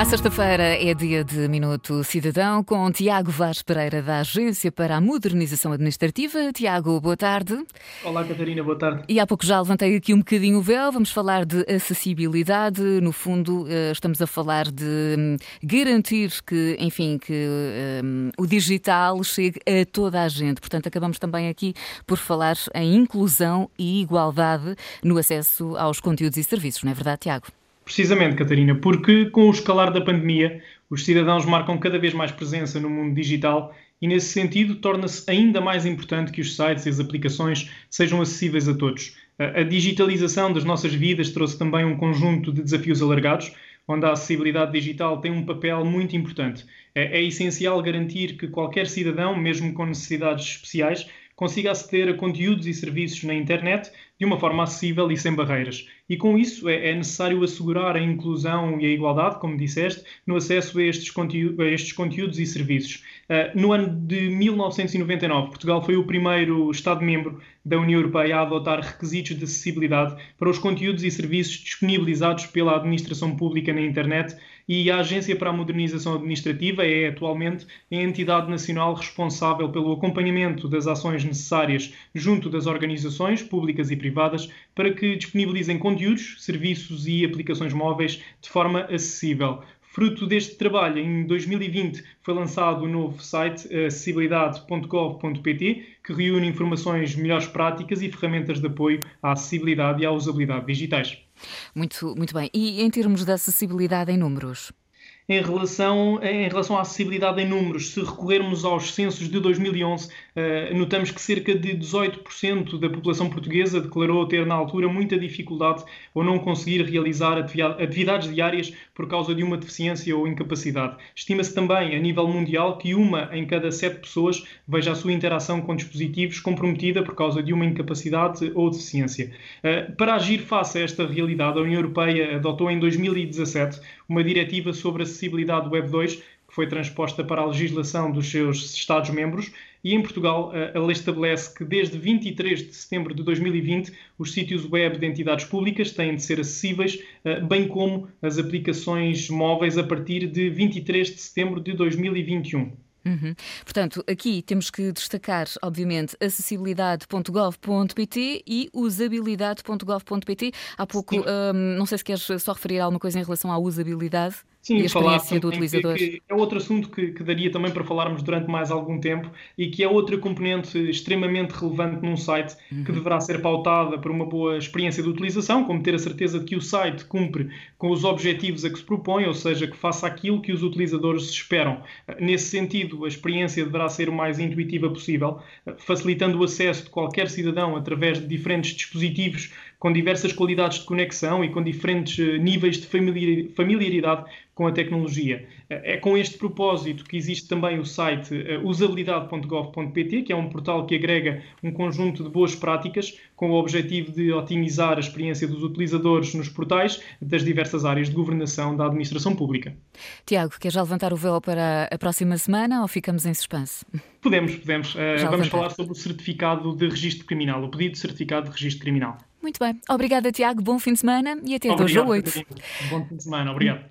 À sexta-feira é dia de Minuto Cidadão com Tiago Vaz Pereira da Agência para a Modernização Administrativa. Tiago, boa tarde. Olá, Catarina, boa tarde. E há pouco já levantei aqui um bocadinho o véu, vamos falar de acessibilidade. No fundo, eh, estamos a falar de hum, garantir que, enfim, que um, o digital chegue a toda a gente. Portanto, acabamos também aqui por falar em inclusão e igualdade no acesso aos conteúdos e serviços, não é verdade, Tiago? Precisamente, Catarina, porque com o escalar da pandemia, os cidadãos marcam cada vez mais presença no mundo digital e, nesse sentido, torna-se ainda mais importante que os sites e as aplicações sejam acessíveis a todos. A digitalização das nossas vidas trouxe também um conjunto de desafios alargados, onde a acessibilidade digital tem um papel muito importante. É, é essencial garantir que qualquer cidadão, mesmo com necessidades especiais, consiga aceder a conteúdos e serviços na internet de uma forma acessível e sem barreiras. E com isso é, é necessário assegurar a inclusão e a igualdade, como disseste, no acesso a estes, a estes conteúdos e serviços. Uh, no ano de 1999, Portugal foi o primeiro Estado-membro da União Europeia a adotar requisitos de acessibilidade para os conteúdos e serviços disponibilizados pela administração pública na internet e a Agência para a Modernização Administrativa é atualmente a entidade nacional responsável pelo acompanhamento das ações necessárias junto das organizações públicas e privadas para que disponibilizem conteúdos, serviços e aplicações móveis de forma acessível. Fruto deste trabalho, em 2020 foi lançado o novo site acessibilidade.gov.pt, que reúne informações, melhores práticas e ferramentas de apoio à acessibilidade e à usabilidade digitais. Muito, muito bem. E em termos de acessibilidade em números? Em relação, em relação à acessibilidade em números. Se recorrermos aos censos de 2011, eh, notamos que cerca de 18% da população portuguesa declarou ter na altura muita dificuldade ou não conseguir realizar atividades diárias por causa de uma deficiência ou incapacidade. Estima-se também, a nível mundial, que uma em cada sete pessoas veja a sua interação com dispositivos comprometida por causa de uma incapacidade ou deficiência. Eh, para agir face a esta realidade, a União Europeia adotou em 2017 uma diretiva sobre a acessibilidade Web 2, que foi transposta para a legislação dos seus Estados-membros, e em Portugal a lei estabelece que desde 23 de setembro de 2020 os sítios web de entidades públicas têm de ser acessíveis, eh, bem como as aplicações móveis a partir de 23 de setembro de 2021. Uhum. Portanto, aqui temos que destacar, obviamente, acessibilidade.gov.pt e usabilidade.gov.pt. Há pouco, um, não sei se queres só referir alguma coisa em relação à usabilidade. Sim, e a experiência do utilizador. Que, que é outro assunto que, que, daria também para falarmos durante mais algum tempo e que é outra componente extremamente relevante num site uhum. que deverá ser pautada por uma boa experiência de utilização, como ter a certeza de que o site cumpre com os objetivos a que se propõe, ou seja, que faça aquilo que os utilizadores esperam. Nesse sentido, a experiência deverá ser o mais intuitiva possível, facilitando o acesso de qualquer cidadão através de diferentes dispositivos com diversas qualidades de conexão e com diferentes eh, níveis de familiaridade com a tecnologia. É com este propósito que existe também o site eh, usabilidade.gov.pt, que é um portal que agrega um conjunto de boas práticas com o objetivo de otimizar a experiência dos utilizadores nos portais das diversas áreas de governação da administração pública. Tiago, quer já levantar o véu para a próxima semana ou ficamos em suspense? Podemos, podemos. Uh, vamos falar sobre o certificado de registro criminal, o pedido de certificado de registro criminal. Muito bem. Obrigada, Tiago. Bom fim de semana e até hoje a 8. Bom fim de semana. Obrigado.